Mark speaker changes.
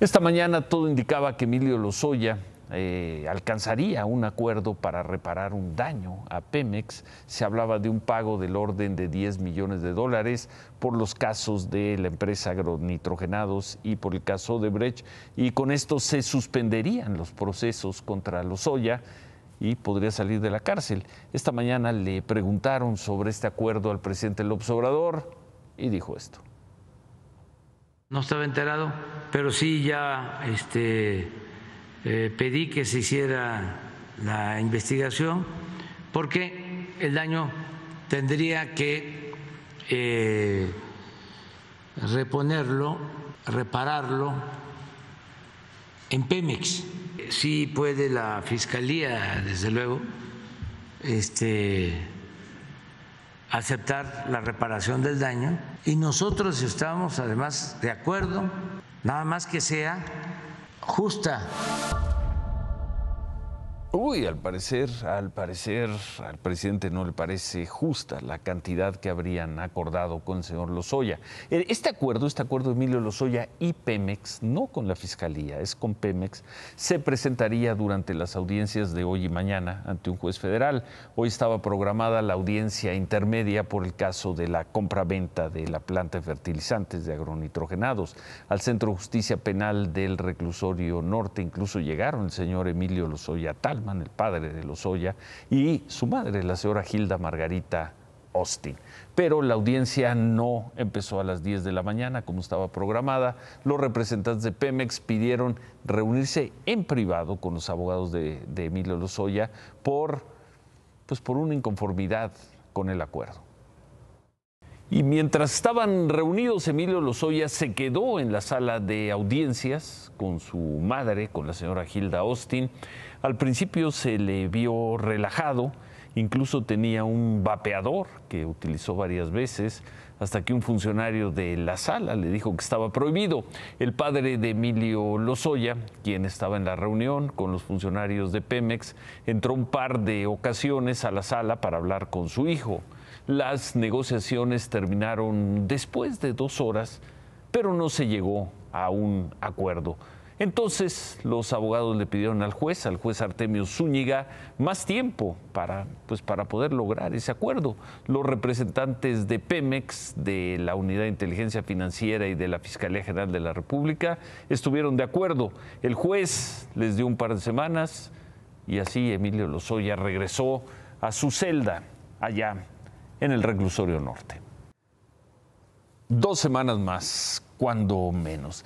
Speaker 1: Esta mañana todo indicaba que Emilio Lozoya eh, alcanzaría un acuerdo para reparar un daño a Pemex. Se hablaba de un pago del orden de 10 millones de dólares por los casos de la empresa agronitrogenados y por el caso de Brecht. Y con esto se suspenderían los procesos contra Lozoya y podría salir de la cárcel. Esta mañana le preguntaron sobre este acuerdo al presidente López Obrador y dijo esto.
Speaker 2: No estaba enterado, pero sí ya este, eh, pedí que se hiciera la investigación porque el daño tendría que eh, reponerlo, repararlo en Pemex. Sí puede la Fiscalía, desde luego, este, aceptar la reparación del daño y nosotros estamos además de acuerdo, nada más que sea justa.
Speaker 1: Uy, al parecer, al parecer, al presidente no le parece justa la cantidad que habrían acordado con el señor Lozoya. Eh, este acuerdo, este acuerdo de Emilio Lozoya y Pemex, no con la fiscalía, es con Pemex, se presentaría durante las audiencias de hoy y mañana ante un juez federal. Hoy estaba programada la audiencia intermedia por el caso de la compra-venta de la planta de fertilizantes de agronitrogenados. Al Centro de Justicia Penal del Reclusorio Norte incluso llegaron el señor Emilio Lozoya tal el padre de Lozoya, y su madre, la señora Hilda Margarita Austin. Pero la audiencia no empezó a las 10 de la mañana como estaba programada. Los representantes de Pemex pidieron reunirse en privado con los abogados de, Emilio Lozoya por, pues por una inconformidad con el acuerdo. Y mientras estaban reunidos, Emilio Lozoya se quedó en la sala de audiencias con su madre, con la señora Hilda Austin. Al principio se le vio relajado, incluso tenía un vapeador que utilizó varias veces, hasta que un funcionario de la sala le dijo que estaba prohibido. El padre de Emilio Lozoya, quien estaba en la reunión con los funcionarios de Pemex, entró un par de ocasiones a la sala para hablar con su hijo. Las negociaciones terminaron después de dos horas, pero no se llegó a un acuerdo. Entonces los abogados le pidieron al juez, al juez Artemio Zúñiga, más tiempo para, pues, para poder lograr ese acuerdo. Los representantes de Pemex, de la Unidad de Inteligencia Financiera y de la Fiscalía General de la República estuvieron de acuerdo. El juez les dio un par de semanas y así Emilio Lozoya regresó a su celda allá en el reclusorio norte. Dos semanas más, cuando menos.